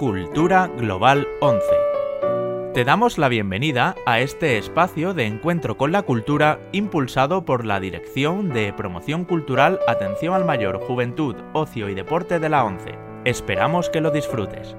Cultura Global 11. Te damos la bienvenida a este espacio de encuentro con la cultura impulsado por la Dirección de Promoción Cultural, Atención al Mayor, Juventud, Ocio y Deporte de la 11. Esperamos que lo disfrutes.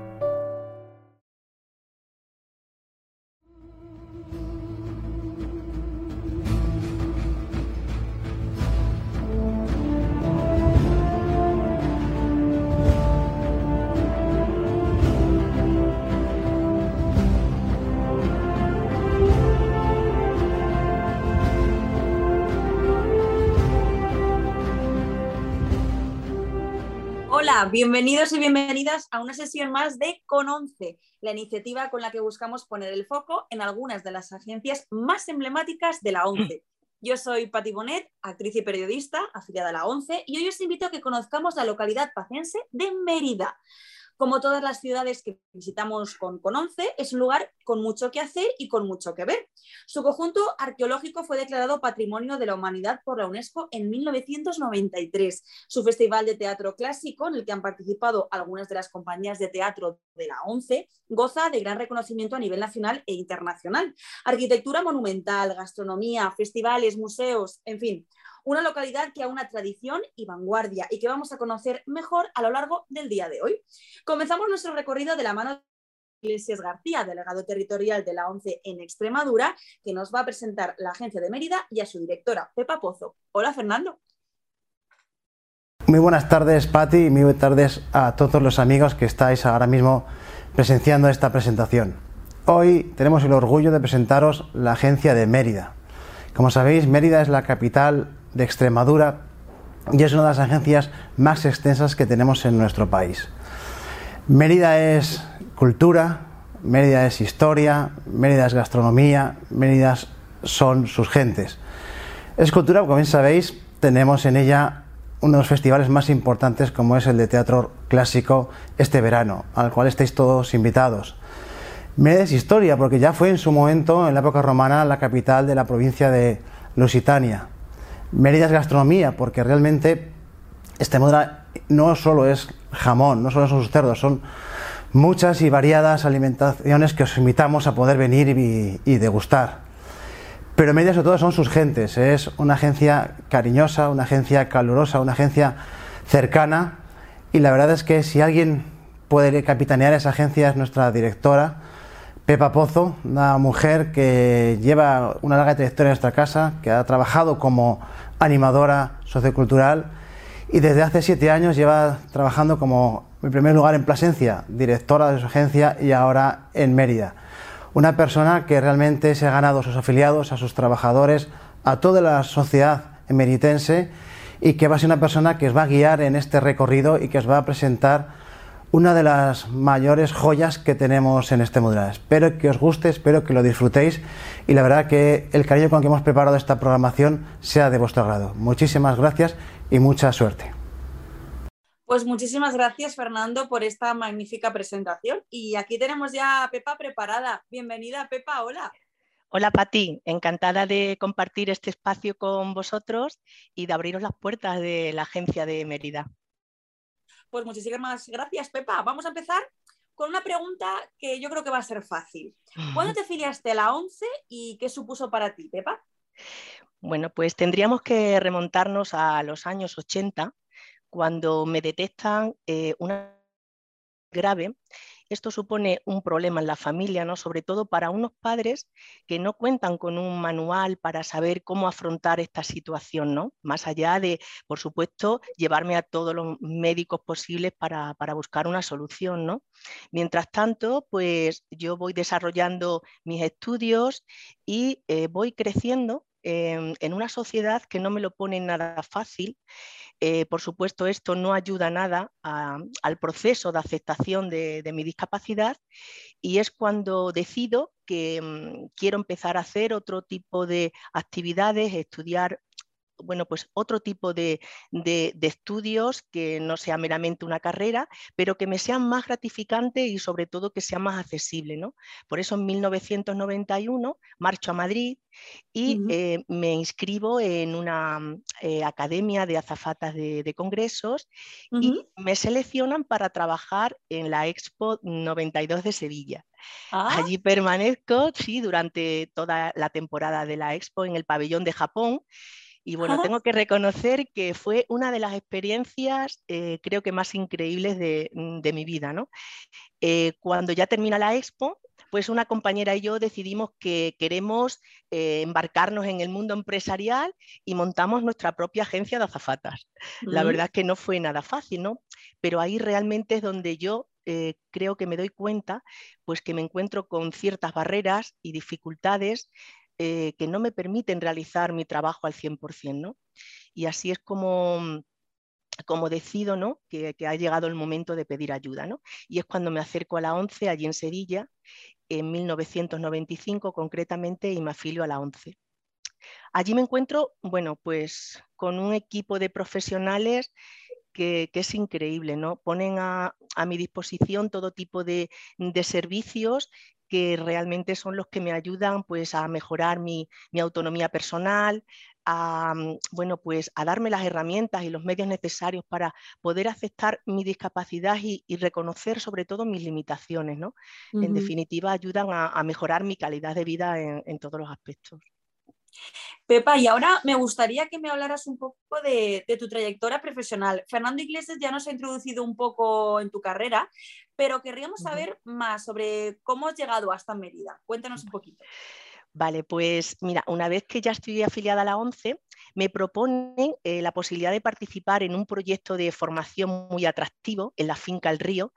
Bienvenidos y bienvenidas a una sesión más de Con 11, la iniciativa con la que buscamos poner el foco en algunas de las agencias más emblemáticas de la ONCE. Yo soy Patti Bonet, actriz y periodista afiliada a la ONCE, y hoy os invito a que conozcamos la localidad pacense de Mérida. Como todas las ciudades que visitamos con, con ONCE, es un lugar con mucho que hacer y con mucho que ver. Su conjunto arqueológico fue declarado Patrimonio de la Humanidad por la UNESCO en 1993. Su festival de teatro clásico, en el que han participado algunas de las compañías de teatro de la ONCE, goza de gran reconocimiento a nivel nacional e internacional. Arquitectura monumental, gastronomía, festivales, museos, en fin, una localidad que una tradición y vanguardia y que vamos a conocer mejor a lo largo del día de hoy. Comenzamos nuestro recorrido de la mano de Iglesias García, delegado territorial de la ONCE en Extremadura, que nos va a presentar la agencia de Mérida y a su directora, Pepa Pozo. Hola, Fernando. Muy buenas tardes, Patti, y muy buenas tardes a todos los amigos que estáis ahora mismo presenciando esta presentación. Hoy tenemos el orgullo de presentaros la agencia de Mérida. Como sabéis, Mérida es la capital de Extremadura y es una de las agencias más extensas que tenemos en nuestro país. Mérida es cultura, Mérida es historia, Mérida es gastronomía, Mérida son sus gentes. Es cultura, como bien sabéis, tenemos en ella uno de los festivales más importantes como es el de teatro clásico este verano, al cual estáis todos invitados. Mérida es historia porque ya fue en su momento, en la época romana, la capital de la provincia de Lusitania. Mérida gastronomía, porque realmente Extremadura no solo es jamón, no solo son sus cerdos, son muchas y variadas alimentaciones que os invitamos a poder venir y, degustar. Pero Mérida sobre todo son sus gentes, es una agencia cariñosa, una agencia calurosa, una agencia cercana y la verdad es que si alguien puede capitanear esa agencia es nuestra directora, Pepa Pozo, una mujer que lleva una larga trayectoria en nuestra casa, que ha trabajado como animadora sociocultural y desde hace siete años lleva trabajando como, en primer lugar, en Plasencia, directora de su agencia y ahora en Mérida. Una persona que realmente se ha ganado a sus afiliados, a sus trabajadores, a toda la sociedad emeritense y que va a ser una persona que os va a guiar en este recorrido y que os va a presentar una de las mayores joyas que tenemos en este modular. Espero que os guste, espero que lo disfrutéis y la verdad que el cariño con que hemos preparado esta programación sea de vuestro agrado. Muchísimas gracias y mucha suerte. Pues muchísimas gracias Fernando por esta magnífica presentación y aquí tenemos ya a Pepa preparada. Bienvenida Pepa, hola. Hola Pati, encantada de compartir este espacio con vosotros y de abriros las puertas de la agencia de Mérida. Pues muchísimas gracias, Pepa. Vamos a empezar con una pregunta que yo creo que va a ser fácil. ¿Cuándo te afiliaste a la ONCE y qué supuso para ti, Pepa? Bueno, pues tendríamos que remontarnos a los años 80, cuando me detectan eh, una grave esto supone un problema en la familia, ¿no? sobre todo para unos padres que no cuentan con un manual para saber cómo afrontar esta situación, ¿no? más allá de, por supuesto, llevarme a todos los médicos posibles para, buscar una solución. ¿no? Mientras tanto, pues yo voy desarrollando mis estudios y eh, voy creciendo en una sociedad que no me lo pone nada fácil. Eh, por supuesto, esto no ayuda nada al proceso de aceptación de, mi discapacidad y es cuando decido que mm, quiero empezar a hacer otro tipo de actividades, estudiar bueno, pues otro tipo de, estudios que no sea meramente una carrera, pero que me sean más gratificantes y sobre todo que sea más accesible. ¿no? Por eso en 1991 marcho a Madrid y eh, me inscribo en una eh, academia de azafatas de, congresos y me seleccionan para trabajar en la Expo 92 de Sevilla. Ah. Allí permanezco, sí, durante toda la temporada de la Expo en el pabellón de Japón. Y bueno, tengo que reconocer que fue una de las experiencias, eh, creo que más increíbles de, mm, mi vida. ¿no? Eh, cuando ya termina la expo, pues una compañera y yo decidimos que queremos eh, embarcarnos en el mundo empresarial y montamos nuestra propia agencia de azafatas. La verdad es que no fue nada fácil, ¿no? Pero ahí realmente es donde yo eh, creo que me doy cuenta pues que me encuentro con ciertas barreras y dificultades eh, que no me permiten realizar mi trabajo al 100%. ¿no? Y así es como, como decido ¿no? que, ha llegado el momento de pedir ayuda. ¿no? Y es cuando me acerco a la ONCE allí en Sevilla, en 1995 concretamente, y me afilio a la ONCE. Allí me encuentro, bueno, pues con un equipo de profesionales que, es increíble, ¿no? Ponen a, mi disposición todo tipo de, servicios que realmente son los que me ayudan pues, a mejorar mi, autonomía personal, a, mm, bueno, pues, a darme las herramientas y los medios necesarios para poder aceptar mi discapacidad y, reconocer sobre todo mis limitaciones. ¿no? En definitiva, ayudan a, mejorar mi calidad de vida en todos los aspectos. Pepa, y ahora me gustaría que me hablaras un poco de, tu trayectoria profesional. Fernando Iglesias ya nos ha introducido un poco en tu carrera, pero querríamos saber más sobre cómo has llegado hasta Mérida. Cuéntanos un poquito. Vale, pues mira, una vez que ya estoy afiliada a la ONCE, me proponen eh, la posibilidad de participar en un proyecto de formación muy atractivo en la finca El Río,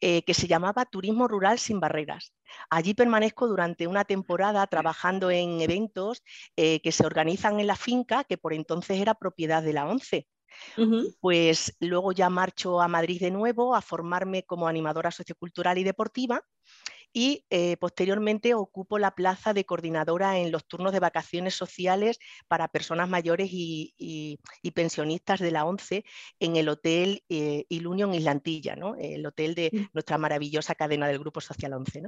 eh, que se llamaba Turismo Rural sin Barreras. Allí permanezco durante una temporada trabajando en eventos eh, que se organizan en la finca, que por entonces era propiedad de la ONCE. Pues luego ya marcho a Madrid de nuevo a formarme como animadora sociocultural y deportiva y eh, posteriormente ocupo la plaza de coordinadora en los turnos de vacaciones sociales para personas mayores y, pensionistas de la ONCE en el Hotel eh, Ilunion Islantilla, ¿no? el hotel de nuestra maravillosa cadena del Grupo Social ONCE.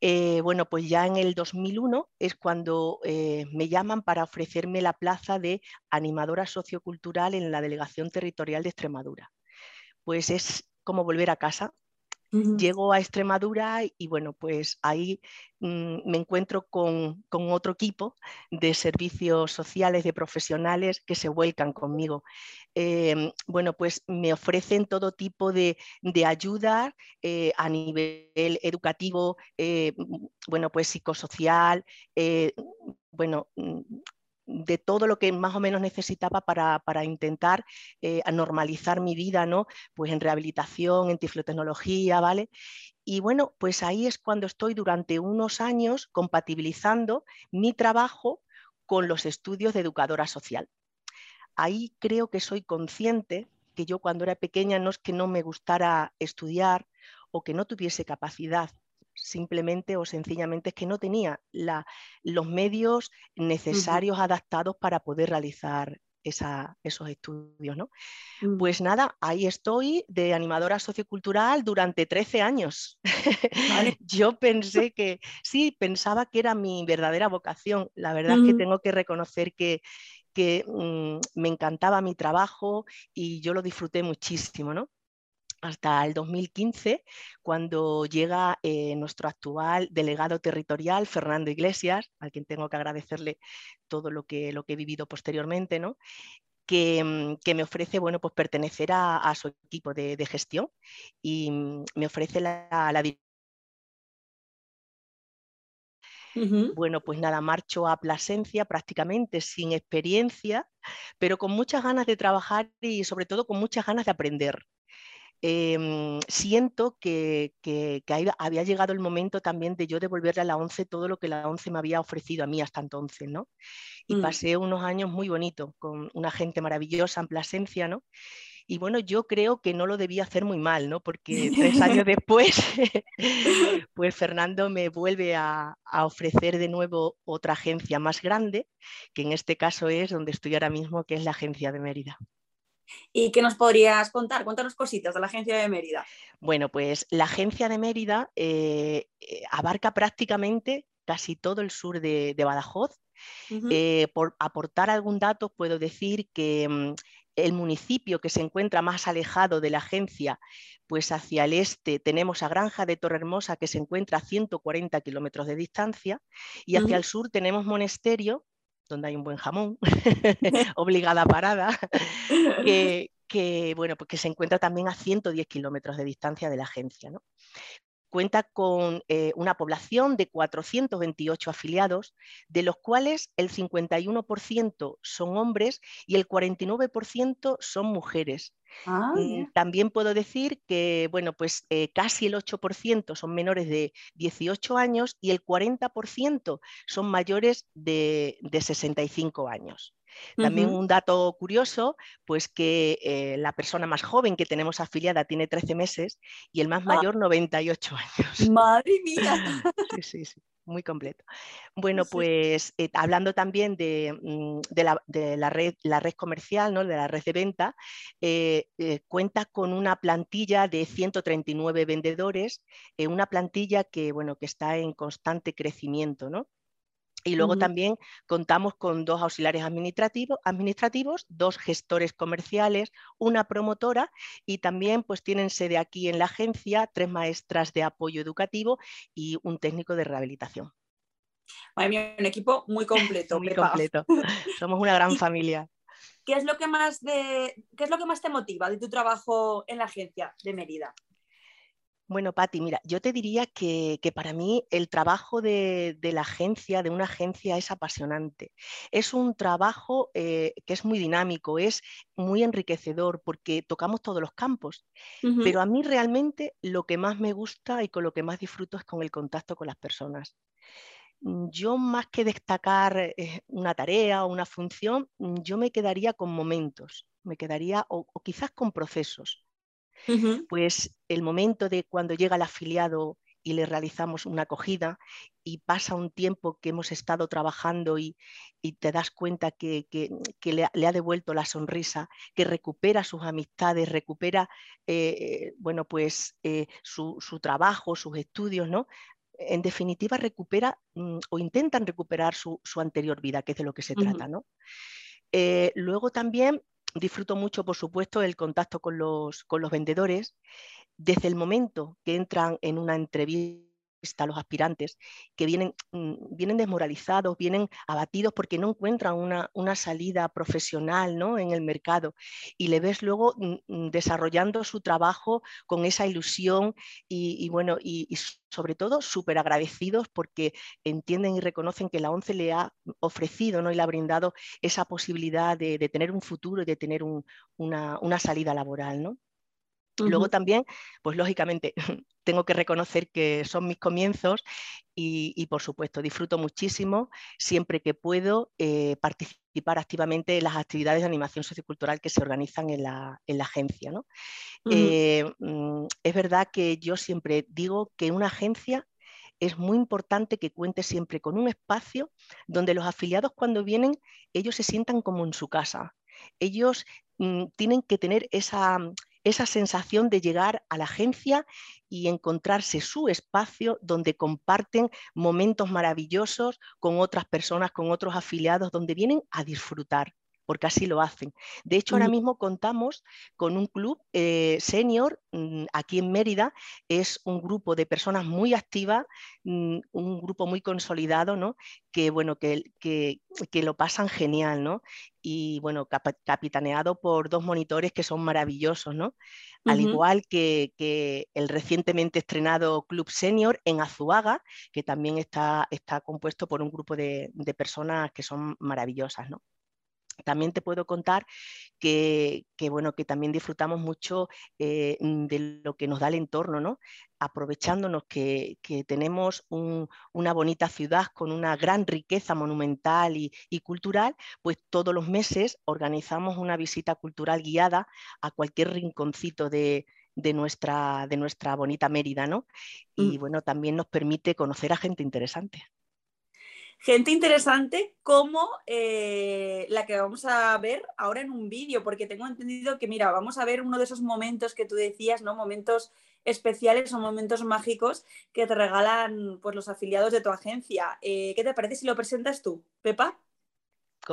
Eh, bueno, pues ya en el 2001 es cuando me llaman para ofrecerme la plaza de animadora sociocultural en la Delegación Territorial de Extremadura. Pues es como volver a casa, Llego a Extremadura y bueno, pues ahí mm, me encuentro con, otro equipo de servicios sociales, de profesionales que se vuelcan conmigo. Em, bueno, pues me ofrecen todo tipo de, ayuda eh, a nivel educativo, eh, bueno, pues psicosocial, eh, bueno, mm, de todo lo que más o menos necesitaba para, intentar eh, normalizar mi vida, ¿no? Pues en rehabilitación, en tiflotecnología, ¿vale? Y bueno, pues ahí es cuando estoy durante unos años compatibilizando mi trabajo con los estudios de educadora social. Ahí creo que soy consciente que yo cuando era pequeña no es que no me gustara estudiar o que no tuviese capacidad, simplemente o sencillamente es que no tenía los medios necesarios adaptados para poder realizar esos estudios. ¿no? Mm. Pues nada, ahí estoy de animadora sociocultural durante 13 años. Yo pensé que, sí, pensaba que era mi verdadera vocación. La verdad es que tengo que reconocer que, mm, me encantaba mi trabajo y yo lo disfruté muchísimo. ¿no? Hasta el 2015, cuando llega eh, nuestro actual delegado territorial, Fernando Iglesias, al quien tengo que agradecerle todo lo que, lo que he vivido posteriormente, ¿no? Que, mm, me ofrece bueno, pues pertenecer a, su equipo de, gestión y mm, me ofrece la, la Bueno, pues nada, marcho a Plasencia prácticamente sin experiencia, pero con muchas ganas de trabajar y sobre todo con muchas ganas de aprender. Em, siento que, había llegado el momento también de yo devolverle a la ONCE todo lo que la ONCE me había ofrecido a mí hasta entonces, ¿no? Y mm. pasé unos años muy bonitos con una gente maravillosa en Plasencia, ¿no? Y bueno, yo creo que no lo debía hacer muy mal, ¿no? Porque tres años después, pues Fernando me vuelve a, ofrecer de nuevo otra agencia más grande, que en este caso es donde estoy ahora mismo, que es la agencia de Mérida. ¿Y qué nos podrías contar? Cuéntanos cositas de la agencia de Mérida. Bueno, pues la agencia de Mérida eh, eh, abarca prácticamente casi todo el sur de, Badajoz. Eh, por aportar algún dato, puedo decir que mm, el municipio que se encuentra más alejado de la agencia, pues hacia el este tenemos a Granja de Torrehermosa que se encuentra a 140 kilómetros de distancia y hacia el sur tenemos Monesterio, donde hay un buen jamón, obligada parada, que, bueno, pues que se encuentra también a 110 kilómetros de distancia de la agencia. ¿no? Cuenta con eh, una población de 428 afiliados, de los cuales el 51% son hombres y el 49% son mujeres. Ah, mm, también puedo decir que bueno, pues, eh, casi el 8% son menores de 18 años y el 40% son mayores de, de 65 años. También un dato curioso, pues que eh, la persona más joven que tenemos afiliada tiene 13 meses y el más ah. mayor 98 años. Madre mía. sí, sí, sí muy completo. Bueno, pues eh, hablando también de, mm, la, red, la, red, comercial, ¿no? de la red de venta, eh, cuenta con una plantilla de 139 vendedores, una plantilla que, bueno, que está en constante crecimiento. ¿no? Y luego también contamos con dos auxiliares administrativos, administrativos, dos gestores comerciales, una promotora y también pues tienen sede aquí en la agencia tres maestras de apoyo educativo y un técnico de rehabilitación. Madre un equipo muy completo. muy completo. Somos una gran familia. ¿Qué es, lo que más ¿Qué es lo que más te motiva de tu trabajo en la agencia de Mérida? Bueno, Patti, mira, yo te diría que, para mí el trabajo de, la agencia, de una agencia, es apasionante. Es un trabajo eh, que es muy dinámico, es muy enriquecedor porque tocamos todos los campos. Pero a mí realmente lo que más me gusta y con lo que más disfruto es con el contacto con las personas. Mm, yo más que destacar eh, una tarea o una función, mm, yo me quedaría con momentos, me quedaría o quizás con procesos pues el momento de cuando llega el afiliado y le realizamos una acogida y pasa un tiempo que hemos estado trabajando y, te das cuenta que, le, ha devuelto la sonrisa, que recupera sus amistades, recupera eh, bueno, pues, eh, su, trabajo, sus estudios, ¿no? En definitiva, recupera mm, o intentan recuperar su, anterior vida, que es de lo que se trata. ¿no? Eh, luego también disfruto mucho, por supuesto, el contacto con los, con los vendedores. Desde el momento que entran en una entrevista, los aspirantes que vienen, mm, vienen desmoralizados, vienen abatidos porque no encuentran una, salida profesional ¿no? en el mercado y le ves luego mm, mm, desarrollando su trabajo con esa ilusión y, bueno, y, sobre todo súper agradecidos porque entienden y reconocen que la ONCE le ha ofrecido ¿no? y le ha brindado esa posibilidad de, tener un futuro y de tener una, una, salida laboral. ¿no? Luego también, pues lógicamente, tengo que reconocer que son mis comienzos y, por supuesto, disfruto muchísimo siempre que puedo eh, participar activamente en las actividades de animación sociocultural que se organizan en la, agencia. Eh, mm, es verdad que yo siempre digo que una agencia es muy importante que cuente siempre con un espacio donde los afiliados cuando vienen, ellos se sientan como en su casa. Ellos mm, tienen que tener esa, esa sensación de llegar a la agencia y encontrarse su espacio donde comparten momentos maravillosos con otras personas, con otros afiliados, donde vienen a disfrutar porque así lo hacen. De hecho, ahora mismo contamos con un club eh, senior mm, aquí en Mérida. Es un grupo de personas muy activas, mm, un grupo muy consolidado, ¿no? que, bueno, que, que, lo pasan genial. ¿no? Y bueno, capitaneado por dos monitores que son maravillosos, ¿no? Al igual que, el recientemente estrenado Club Senior en Azuaga, que también está, está compuesto por un grupo de, de personas que son maravillosas. ¿no? También te puedo contar que, bueno, que también disfrutamos mucho eh, mm, de lo que nos da el entorno, ¿no? aprovechándonos que, tenemos una bonita ciudad con una gran riqueza monumental y, cultural, pues todos los meses organizamos una visita cultural guiada a cualquier rinconcito de, nuestra, de nuestra bonita Mérida, ¿no? Y mm. bueno, también nos permite conocer a gente interesante gente interesante como eh, la que vamos a ver ahora en un vídeo, porque tengo entendido que, mira, vamos a ver uno de esos momentos que tú decías, ¿no? Momentos especiales o momentos mágicos que te regalan pues, los afiliados de tu agencia. Eh, ¿Qué te parece si lo presentas tú, Pepa?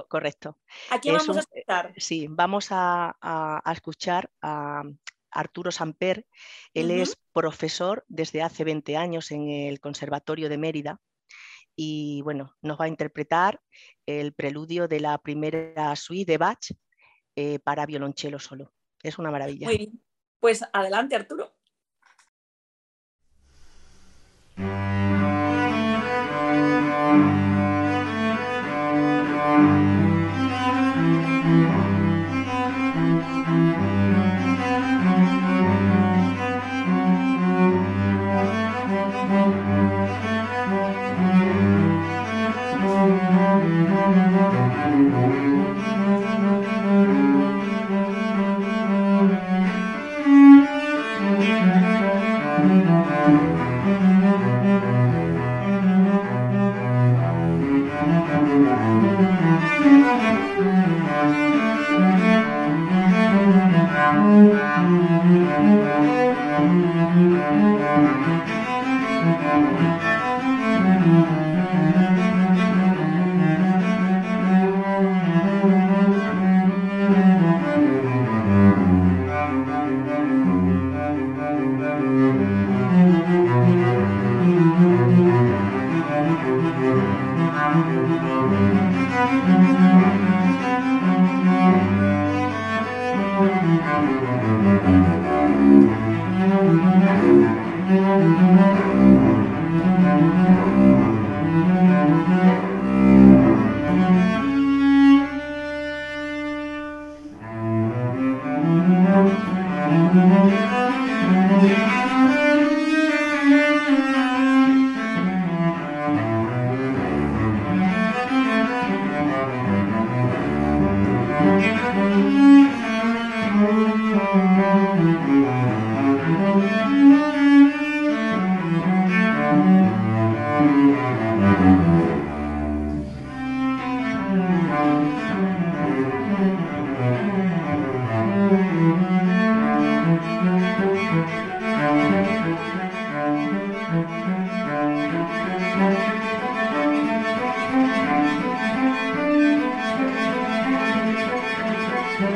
correcto. Aquí vamos a escuchar. Sí, vamos a, escuchar a Arturo Samper. Él es profesor desde hace 20 años en el Conservatorio de Mérida y bueno, nos va a interpretar el preludio de la primera suite de Bach eh, para violonchelo solo. Es una maravilla. Muy bien. Pues adelante, Arturo. Thank you.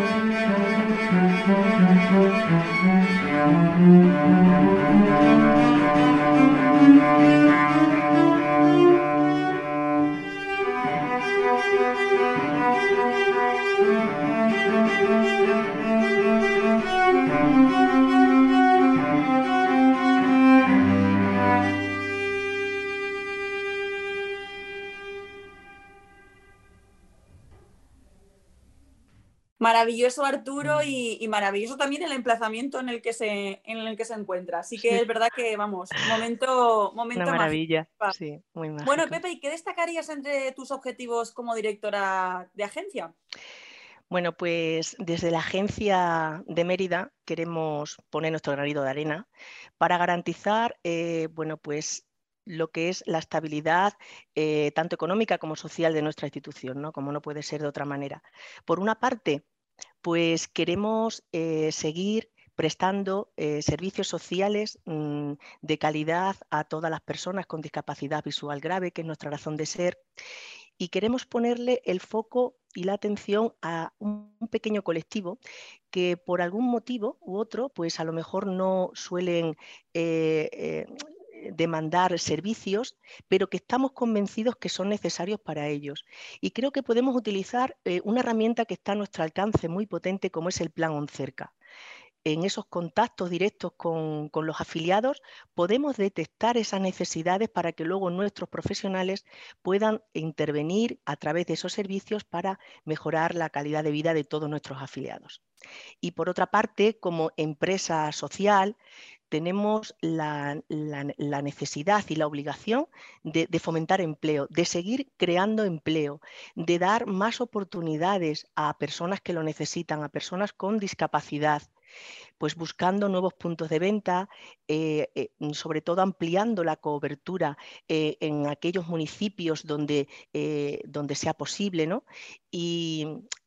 Thank you. Maravilloso Arturo mm. y, maravilloso también el emplazamiento en el que se, en el que se encuentra. Así que es verdad que, vamos, momento, momento Una maravilla, sí, muy Bueno, Pepe, ¿y qué destacarías entre tus objetivos como directora de agencia? Bueno, pues desde la agencia de Mérida queremos poner nuestro granito de arena para garantizar, eh, bueno, pues lo que es la estabilidad eh, tanto económica como social de nuestra institución, ¿no? como no puede ser de otra manera. Por una parte, pues queremos eh, seguir prestando eh, servicios sociales mm, de calidad a todas las personas con discapacidad visual grave, que es nuestra razón de ser, y queremos ponerle el foco y la atención a un pequeño colectivo que por algún motivo u otro, pues a lo mejor no suelen eh, demandar servicios, pero que estamos convencidos que son necesarios para ellos. Y creo que podemos utilizar eh, una herramienta que está a nuestro alcance muy potente como es el Plan ONCERCA. en esos contactos directos con, los afiliados, podemos detectar esas necesidades para que luego nuestros profesionales puedan intervenir a través de esos servicios para mejorar la calidad de vida de todos nuestros afiliados. Y por otra parte, como empresa social, tenemos la, necesidad y la obligación de, fomentar empleo, de seguir creando empleo, de dar más oportunidades a personas que lo necesitan, a personas con discapacidad, pues buscando nuevos puntos de venta, eh, eh, sobre todo ampliando la cobertura eh, en aquellos municipios donde, donde sea posible, ¿no?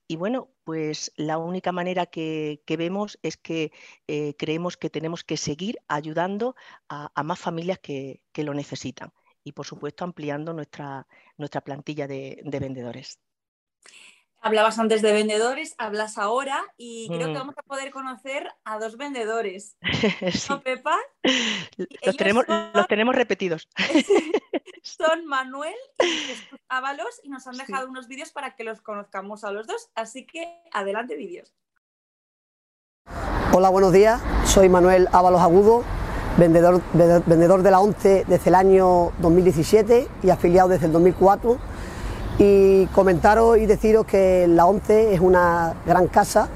Y bueno, pues la única manera que, vemos es que eh, creemos que tenemos que seguir ayudando a, más familias que, lo necesitan y por supuesto ampliando nuestra, nuestra plantilla de, vendedores. Hablabas antes de vendedores, hablas ahora y creo que mm. vamos a poder conocer a dos vendedores. ¿No, Pepa? Los tenemos, los tenemos repetidos. son Manuel y Jesús Ábalos y nos han dejado unos vídeos para que los conozcamos a los dos. Así que adelante vídeos. Hola, buenos días. Soy Manuel Ábalos Agudo, vendedor, vendedor de la ONCE desde el año 2017 y afiliado desde el 2004. Y comentaros y deciros que la ONCE es una gran casa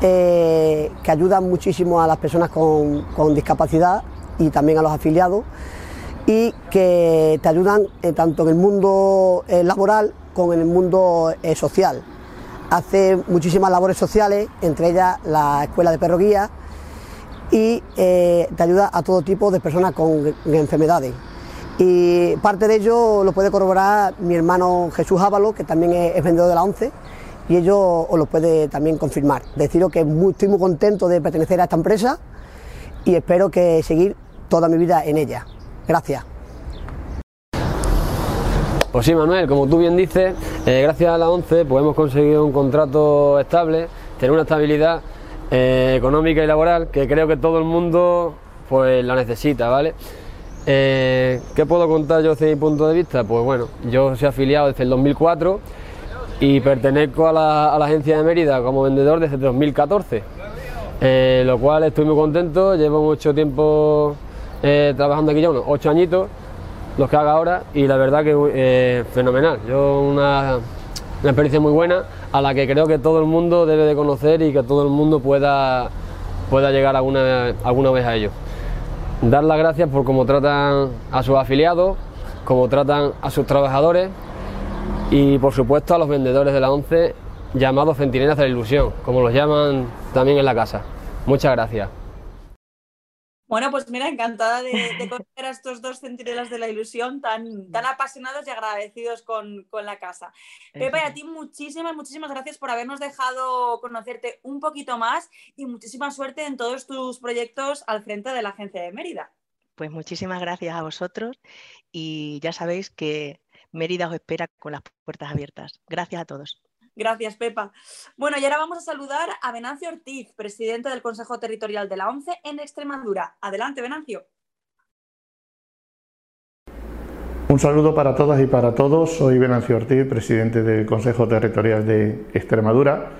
eh, que ayuda muchísimo a las personas con, con discapacidad y también a los afiliados y que te ayudan eh, tanto en el mundo eh, laboral como en el mundo social. Hace muchísimas labores sociales, entre ellas la escuela de perro guía y te ayuda a todo tipo de personas con enfermedades. Y parte de ello lo puede corroborar mi hermano Jesús Ávalo, que también es, vendedor de la ONCE, y ello os lo puede también confirmar. Deciros que estoy muy contento de pertenecer a esta empresa y espero que seguir toda mi vida en ella. Gracias. Pues sí, Manuel, como tú bien dices, eh, gracias a la ONCE pues hemos conseguido un contrato estable, tener una estabilidad eh, económica y laboral que creo que todo el mundo pues la necesita, ¿vale? Eh, ¿Qué puedo contar yo desde mi punto de vista? Pues bueno, yo soy afiliado desde el 2004 y pertenezco a la, agencia de Mérida como vendedor desde el 2014, lo cual estoy muy contento, llevo mucho tiempo eh, trabajando aquí ya unos ocho añitos, los que haga ahora, y la verdad que eh, fenomenal. Yo una, una, experiencia muy buena a la que creo que todo el mundo debe de conocer y que todo el mundo pueda, pueda llegar alguna, alguna vez a ello. Dar las gracias por cómo tratan a sus afiliados, cómo tratan a sus trabajadores y por supuesto a los vendedores de la ONCE llamados centinelas de la ilusión, como los llaman también en la casa. Muchas gracias. Bueno, pues mira, encantada de, conocer a estos dos centinelas de la ilusión tan, tan apasionados y agradecidos con, la casa. Pepa, y a ti muchísimas, muchísimas gracias por habernos dejado conocerte un poquito más y muchísima suerte en todos tus proyectos al frente de la Agencia de Mérida. Pues muchísimas gracias a vosotros y ya sabéis que Mérida os espera con las puertas abiertas. Gracias a todos. Gracias, Pepa. Bueno, y ahora vamos a saludar a Venancio Ortiz, presidente del Consejo Territorial de la ONCE en Extremadura. Adelante, Venancio. Un saludo para todas y para todos. Soy Venancio Ortiz, presidente del Consejo Territorial de Extremadura,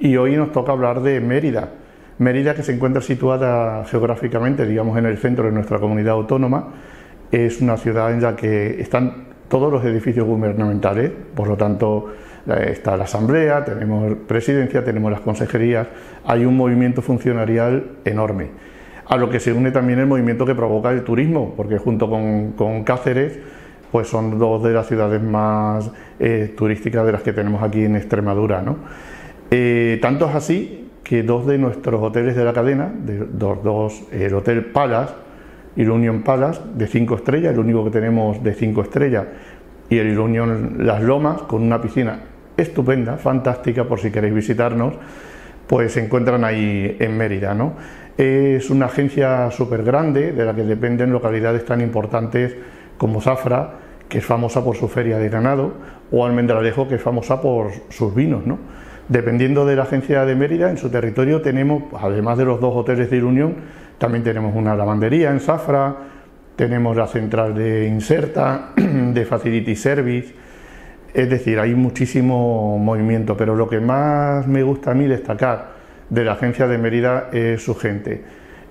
y hoy nos toca hablar de Mérida. Mérida, que se encuentra situada geográficamente, digamos, en el centro de nuestra comunidad autónoma, es una ciudad en la que están todos los edificios gubernamentales, por lo tanto, está la Asamblea, tenemos presidencia, tenemos las consejerías, hay un movimiento funcionarial enorme. A lo que se une también el movimiento que provoca el turismo, porque junto con, Cáceres, pues son dos de las ciudades más eh, turísticas de las que tenemos aquí en Extremadura. ¿no? Eh, tanto es así que dos de nuestros hoteles de la cadena, de, dos, el Hotel Palace el Union Palace, de cinco estrellas, el único que tenemos de cinco estrellas, y el Union Las Lomas, con una piscina estupenda, fantástica, por si queréis visitarnos, pues se encuentran ahí en Mérida. ¿no? Es una agencia súper grande de la que dependen localidades tan importantes como Zafra, que es famosa por su feria de ganado, o Almendralejo, que es famosa por sus vinos. ¿no? Dependiendo de la agencia de Mérida, en su territorio tenemos, además de los dos hoteles de Unión, también tenemos una lavandería en Zafra, tenemos la central de Inserta, de Facility Service, es decir, hay muchísimo movimiento, pero lo que más me gusta a mí destacar de la agencia de Mérida es su gente.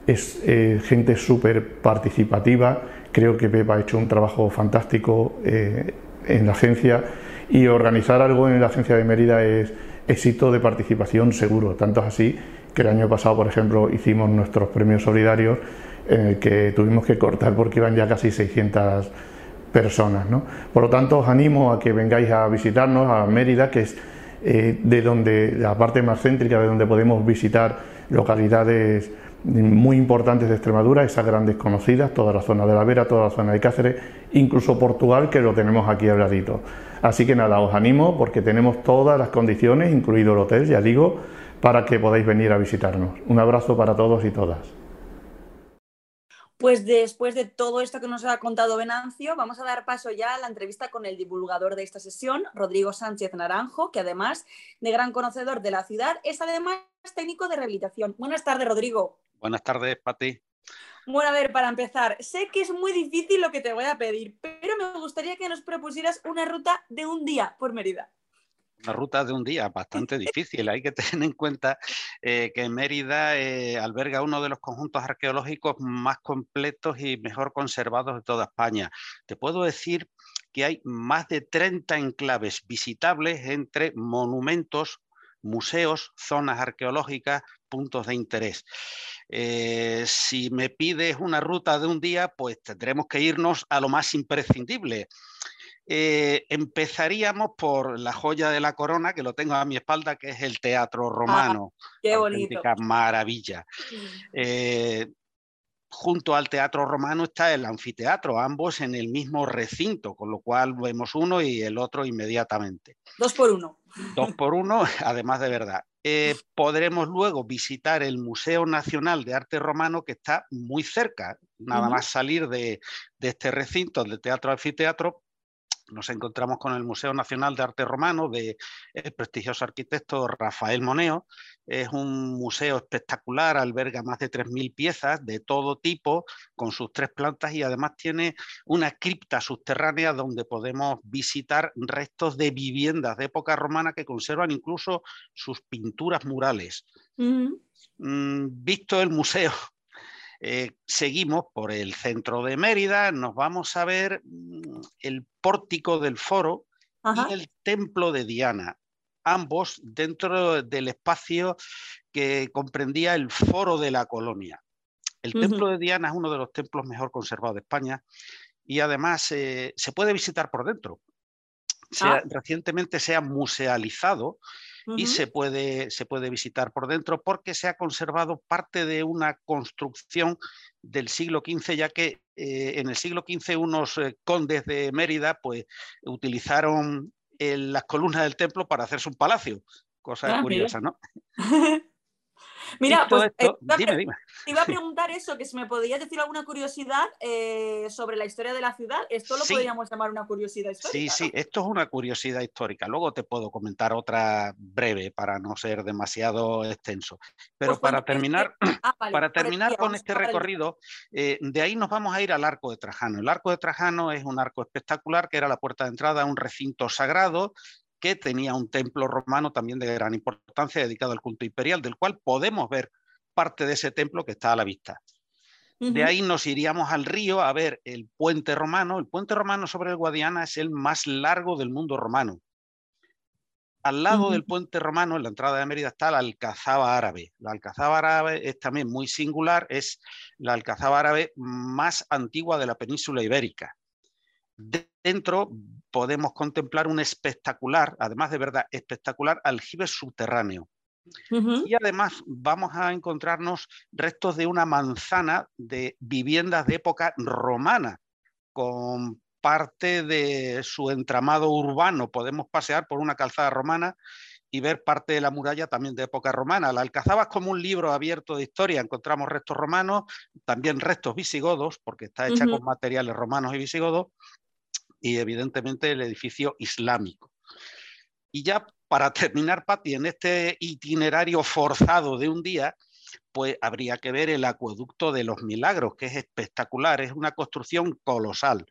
Es eh, gente súper participativa, creo que Pepa ha hecho un trabajo fantástico eh, en la agencia. Y organizar algo en la agencia de Mérida es éxito de participación seguro, tanto así que el año pasado, por ejemplo, hicimos nuestros premios solidarios en el que tuvimos que cortar porque iban ya casi 600 personas. ¿no? Por lo tanto, os animo a que vengáis a visitarnos a Mérida, que es eh, de donde la parte más céntrica, de donde podemos visitar localidades muy importantes de Extremadura, esas grandes conocidas, toda la zona de la Vera, toda la zona de Cáceres, incluso Portugal, que lo tenemos aquí habladito. Así que nada, os animo porque tenemos todas las condiciones, incluido el hotel, ya digo, para que podáis venir a visitarnos. Un abrazo para todos y todas. Pues después de todo esto que nos ha contado Venancio, vamos a dar paso ya a la entrevista con el divulgador de esta sesión, Rodrigo Sánchez Naranjo, que además de gran conocedor de la ciudad, es además técnico de rehabilitación. Buenas tardes, Rodrigo. Buenas tardes, Pati. Bueno, a ver, para empezar, sé que es muy difícil lo que te voy a pedir, pero me gustaría que nos propusieras una ruta de un día por Mérida una ruta de un día bastante difícil. Hay que tener en cuenta eh, que Mérida eh, alberga uno de los conjuntos arqueológicos más completos y mejor conservados de toda España. Te puedo decir que hay más de 30 enclaves visitables entre monumentos, museos, zonas arqueológicas, puntos de interés. Eh, si me pides una ruta de un día, pues tendremos que irnos a lo más imprescindible. Eh, empezaríamos por la joya de la corona, que lo tengo a mi espalda, que es el Teatro ah, Romano. qué bonito. Maravilla. Eh, junto al Teatro Romano está el anfiteatro, ambos en el mismo recinto, con lo cual vemos uno y el otro inmediatamente. Dos por uno. Dos por uno, además de verdad. Eh, podremos luego visitar el Museo Nacional de Arte Romano, que está muy cerca, nada más salir de, de, este recinto, del Teatro Anfiteatro, nos encontramos con el Museo Nacional de Arte Romano de el prestigioso arquitecto Rafael Moneo. Es un museo espectacular, alberga más de 3.000 piezas de todo tipo, con sus tres plantas y además tiene una cripta subterránea donde podemos visitar restos de viviendas de época romana que conservan incluso sus pinturas murales. Mm, visto el museo eh, seguimos por el centro de Mérida, nos vamos a ver mm, el pórtico del foro y el templo de Diana, ambos dentro del espacio que comprendía el foro de la colonia. El templo de Diana es uno de los templos mejor conservados de España y además eh, se puede visitar por dentro. Ah. Recientemente se ha musealizado y se puede, se puede visitar por dentro porque se ha conservado parte de una construcción del siglo XV, ya que eh, en el siglo XV unos eh, condes de Mérida pues, utilizaron las columnas del templo para hacerse un palacio. Cosa ah, curiosa, ¿no? Mira, pues eh, te iba a preguntar eso, que si me podías decir alguna curiosidad eh, sobre la historia de la ciudad. Esto lo podríamos llamar una curiosidad histórica. Sí, sí, esto es una curiosidad histórica. Luego te puedo comentar otra breve para no ser demasiado extenso. Pero pues para terminar, ah, para terminar con este recorrido, eh, de ahí nos vamos a ir al Arco de Trajano. El Arco de Trajano es un arco espectacular que era la puerta de entrada a un recinto sagrado que tenía un templo romano también de gran importancia dedicado al culto imperial, del cual podemos ver parte de ese templo que está a la vista. De ahí nos iríamos al río a ver el puente romano. El puente romano sobre el Guadiana es el más largo del mundo romano. Al lado del puente romano, en la entrada de Mérida, está la Alcazaba Árabe. La Alcazaba Árabe es también muy singular, es la Alcazaba Árabe más antigua de la península ibérica. Dentro podemos contemplar un espectacular, además de verdad espectacular, aljibe subterráneo. Y además vamos a encontrarnos restos de una manzana de viviendas de época romana, con parte de su entramado urbano. Podemos pasear por una calzada romana y ver parte de la muralla también de época romana. La Alcazaba es como un libro abierto de historia. Encontramos restos romanos, también restos visigodos, porque está hecha con materiales romanos y visigodos, y evidentemente el edificio islámico. Y ya para terminar, Patti, en este itinerario forzado de un día, pues habría que ver el acueducto de los milagros, que es espectacular, es una construcción colosal.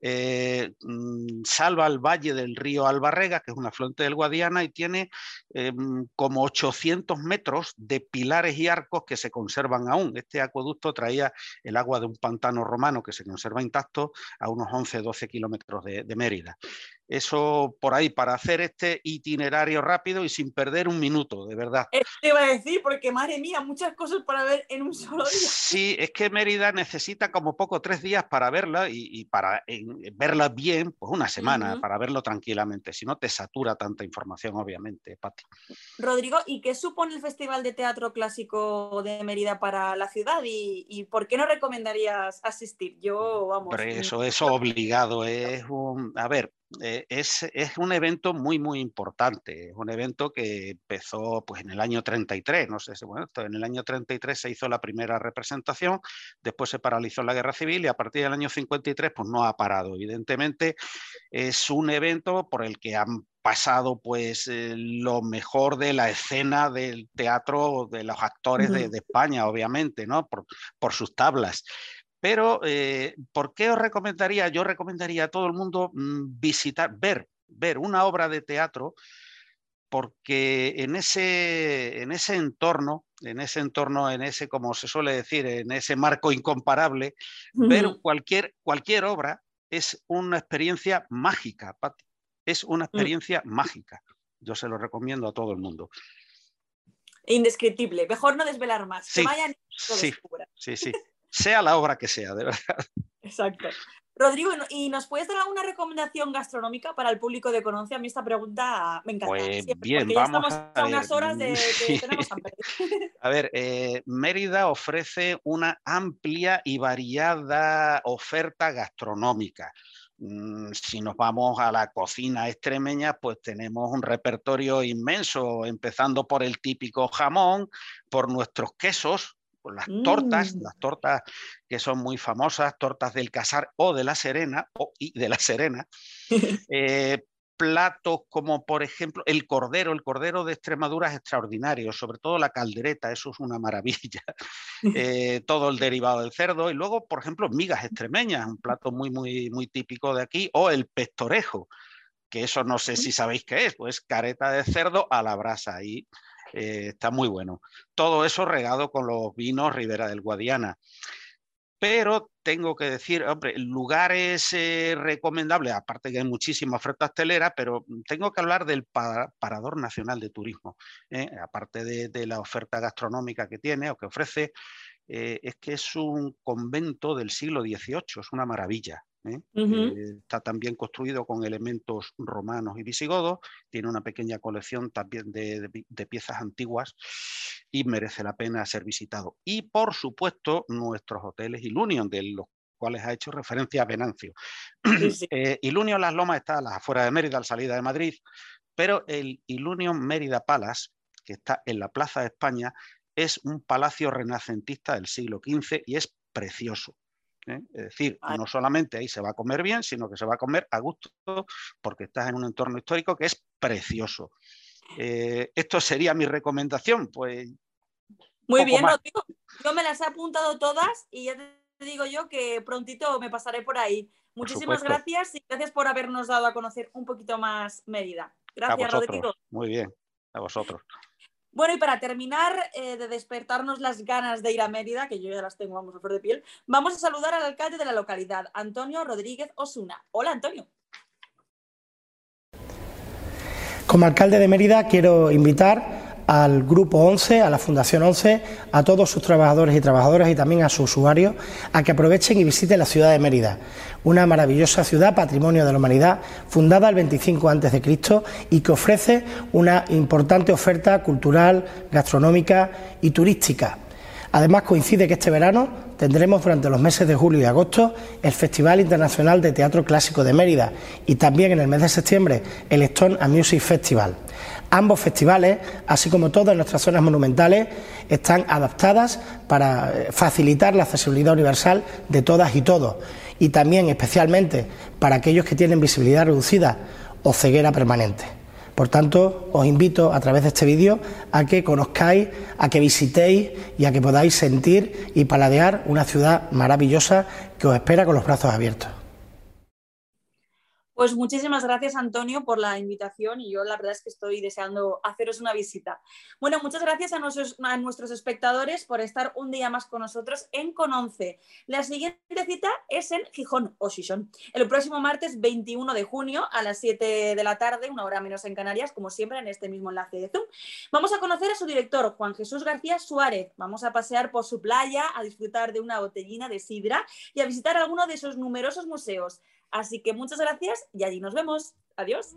Eh, mm, salva el valle del río Albarrega, que es una afluente del Guadiana, y tiene em, como 800 metros de pilares y arcos que se conservan aún. Este acueducto traía el agua de un pantano romano que se conserva intacto a unos 11-12 kilómetros de Mérida. Eso por ahí, para hacer este itinerario rápido y sin perder un minuto, de verdad. Te iba a decir, porque madre mía, muchas cosas para ver en un solo día. Sí, es que Mérida necesita como poco tres días para verla y, para verla bien, pues una semana, para verlo tranquilamente. Si no, te satura tanta información, obviamente, Pati. Rodrigo, ¿y qué supone el Festival de Teatro Clásico de Mérida para la ciudad? ¿Y, por qué no recomendarías asistir? Yo, vamos. Pero eso es obligado, es un. A ver, eh, es, un evento muy, muy importante. Es un evento que empezó pues, en el año 33, no sé si, bueno, en el año 33 se hizo la primera representación, después se paralizó la guerra civil y a partir del año 53 pues no ha parado. Evidentemente es un evento por el que han pasado pues eh, lo mejor de la escena del teatro de los actores de, España, obviamente, ¿no? Por, por sus tablas. Pero, eh, ¿por qué os recomendaría? Yo recomendaría a todo el mundo mm, visitar, ver, ver una obra de teatro, porque en ese, en ese entorno, en ese entorno, en ese, como se suele decir, en ese marco incomparable, ver cualquier, cualquier obra es una experiencia mágica, Pati. Es una mm. experiencia mágica. Yo se lo recomiendo a todo el mundo. Indescriptible. Mejor no desvelar más. Sí, que vayan sí, sí, sí sea la obra que sea, de verdad. Exacto. Rodrigo, ¿y nos puedes dar alguna recomendación gastronómica para el público de Conoce? A mí esta pregunta me encanta. Pues bien, vamos estamos a, unas horas de, tenemos A ver, eh, Mérida ofrece una amplia y variada oferta gastronómica. Mm, si nos vamos a la cocina extremeña, pues tenemos un repertorio inmenso, empezando por el típico jamón, por nuestros quesos, las tortas, mm. las tortas que son muy famosas, tortas del Casar o de la Serena, o y de la Serena, eh, platos como por ejemplo el cordero, el cordero de Extremadura es extraordinario, sobre todo la caldereta, eso es una maravilla, eh, todo el derivado del cerdo y luego por ejemplo migas extremeñas, un plato muy muy muy típico de aquí, o el pestorejo, que eso no sé si sabéis qué es, pues careta de cerdo a la brasa y eh, está muy bueno. Todo eso regado con los vinos Ribera del Guadiana. Pero tengo que decir, hombre, lugares eh, recomendables, aparte que hay muchísima oferta hostelera, pero tengo que hablar del Parador Nacional de Turismo. ¿eh? aparte de, la oferta gastronómica que tiene o que ofrece, es que es un convento del siglo XVIII, es una maravilla. ¿Eh? Eh, está también construido con elementos romanos y visigodos, tiene una pequeña colección también de, piezas antiguas y merece la pena ser visitado. Y por supuesto, nuestros hoteles Ilunion, de los cuales ha hecho referencia a Venancio. Eh, Ilunion Las Lomas está a las afueras de Mérida, a la salida de Madrid, pero el Ilunion Mérida Palace, que está en la Plaza de España, es un palacio renacentista del siglo XV y es precioso. ¿Eh? Es decir, no solamente ahí se va a comer bien, sino que se va a comer a gusto porque estás en un entorno histórico que es precioso. Eh, esto sería mi recomendación, pues. Muy bien, Yo me las he apuntado todas y ya te digo yo que prontito me pasaré por ahí. Muchísimas gracias y gracias por habernos dado a conocer un poquito más Mérida. Gracias, Rodrigo. Muy bien, a vosotros. Bueno, y para terminar eh, de despertarnos las ganas de ir a Mérida, que yo ya las tengo, vamos, a flor de piel, vamos a saludar al alcalde de la localidad, Antonio Rodríguez Osuna. Hola, Antonio. Como alcalde de Mérida quiero invitar al Grupo 11, a la Fundación 11, a todos sus trabajadores y trabajadoras y también a sus usuarios a que aprovechen y visiten la ciudad de Mérida, una maravillosa ciudad, patrimonio de la humanidad, fundada el 25 a.C. y que ofrece una importante oferta cultural, gastronómica y turística. Además coincide que este verano tendremos durante los meses de julio y agosto el Festival Internacional de Teatro Clásico de Mérida y también en el mes de septiembre el Stone and Music Festival. Ambos festivales, así como todas nuestras zonas monumentales, están adaptadas para eh, facilitar la accesibilidad universal de todas y todos y también especialmente para aquellos que tienen visibilidad reducida o ceguera permanente. Por tanto, os invito a través de este vídeo a que conozcáis, a que visitéis y a que podáis sentir y paladear una ciudad maravillosa que os espera con los brazos abiertos. Pues muchísimas gracias, Antonio, por la invitación y yo la verdad es que estoy deseando haceros una visita. Bueno, muchas gracias a nuestros, espectadores por estar un día más con nosotros en Cononce. La siguiente cita es en Gijón o el próximo martes 21 de junio a las 7 de la tarde, una hora menos en Canarias, como siempre en este mismo enlace de Zoom. Vamos a conocer a su director, Juan Jesús García Suárez. Vamos a pasear por su playa, a disfrutar de una botellina de sidra y a visitar alguno de sus numerosos museos. Así que muchas gracias y allí nos vemos. Adiós.